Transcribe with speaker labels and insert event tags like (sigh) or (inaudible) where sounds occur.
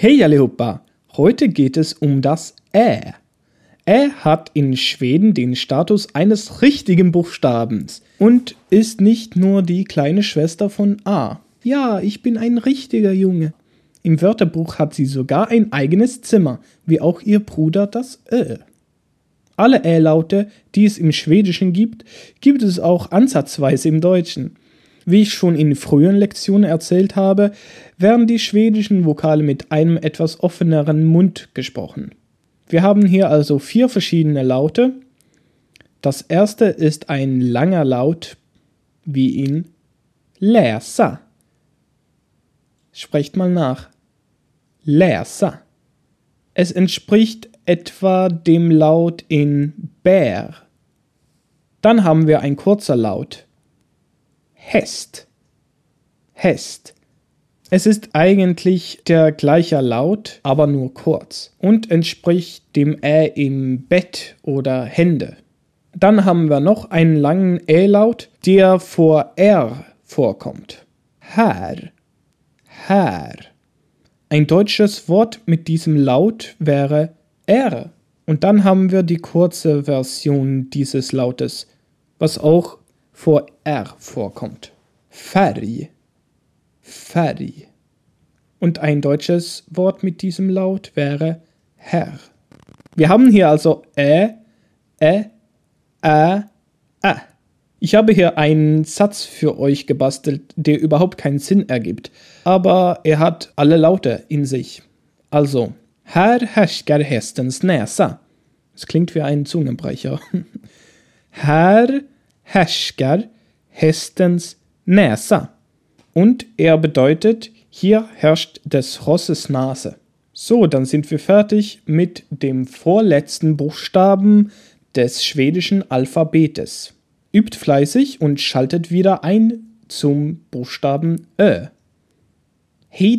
Speaker 1: Hey allihopa! Heute geht es um das Ä. Ä hat in Schweden den Status eines richtigen Buchstabens und ist nicht nur die kleine Schwester von A. Ja, ich bin ein richtiger Junge. Im Wörterbuch hat sie sogar ein eigenes Zimmer, wie auch ihr Bruder das Ö. Alle Ä-Laute, die es im Schwedischen gibt, gibt es auch ansatzweise im Deutschen. Wie ich schon in früheren Lektionen erzählt habe, werden die schwedischen Vokale mit einem etwas offeneren Mund gesprochen. Wir haben hier also vier verschiedene Laute. Das erste ist ein langer Laut, wie in läsa. Sprecht mal nach. Läsa. Es entspricht etwa dem Laut in bär. Dann haben wir ein kurzer Laut. Hest. Hest. Es ist eigentlich der gleiche Laut, aber nur kurz und entspricht dem Ä im Bett oder Hände. Dann haben wir noch einen langen Ä-Laut, der vor R vorkommt. Herr. Herr. Ein deutsches Wort mit diesem Laut wäre R. Und dann haben wir die kurze Version dieses Lautes, was auch vor R vorkommt. Färg. Färg. Und ein deutsches Wort mit diesem Laut wäre Herr. Wir haben hier also Ä, Ä, Ä, Ä. Ich habe hier einen Satz für euch gebastelt, der überhaupt keinen Sinn ergibt, aber er hat alle Laute in sich. Also, Här härskar hästens näsa. Das klingt wie ein Zungenbrecher. (laughs) Här härskar hästens Näsa. Und er bedeutet, hier herrscht des Rosses Nase. So, dann sind wir fertig mit dem vorletzten Buchstaben des schwedischen Alphabetes. Übt fleißig und schaltet wieder ein zum Buchstaben Ö. Hey!